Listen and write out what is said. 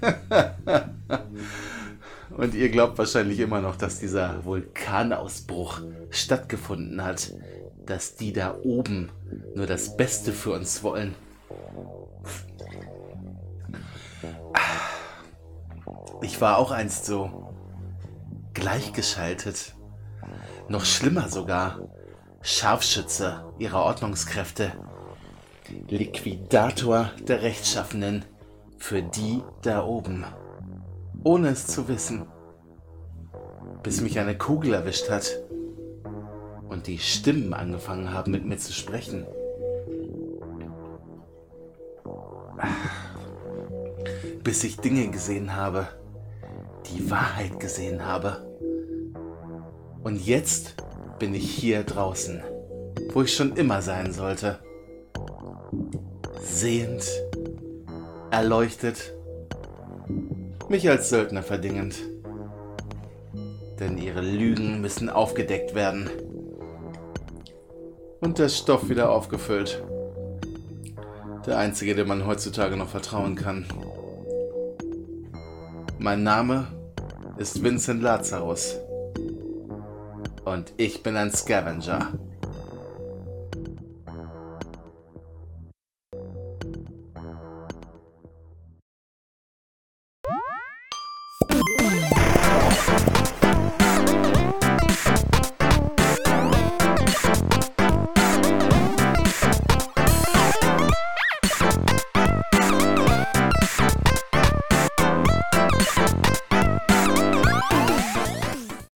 Und ihr glaubt wahrscheinlich immer noch, dass dieser Vulkanausbruch stattgefunden hat. Dass die da oben nur das Beste für uns wollen. Ich war auch einst so gleichgeschaltet. Noch schlimmer sogar. Scharfschütze ihrer Ordnungskräfte. Liquidator der Rechtschaffenen. Für die da oben. Ohne es zu wissen. Bis mich eine Kugel erwischt hat. Und die Stimmen angefangen haben mit mir zu sprechen. Bis ich Dinge gesehen habe. Die Wahrheit gesehen habe. Und jetzt bin ich hier draußen, wo ich schon immer sein sollte. Sehend, erleuchtet, mich als Söldner verdingend. Denn ihre Lügen müssen aufgedeckt werden. Und der Stoff wieder aufgefüllt. Der einzige, dem man heutzutage noch vertrauen kann. Mein Name ist Vincent Lazarus. Und ich bin ein Scavenger. you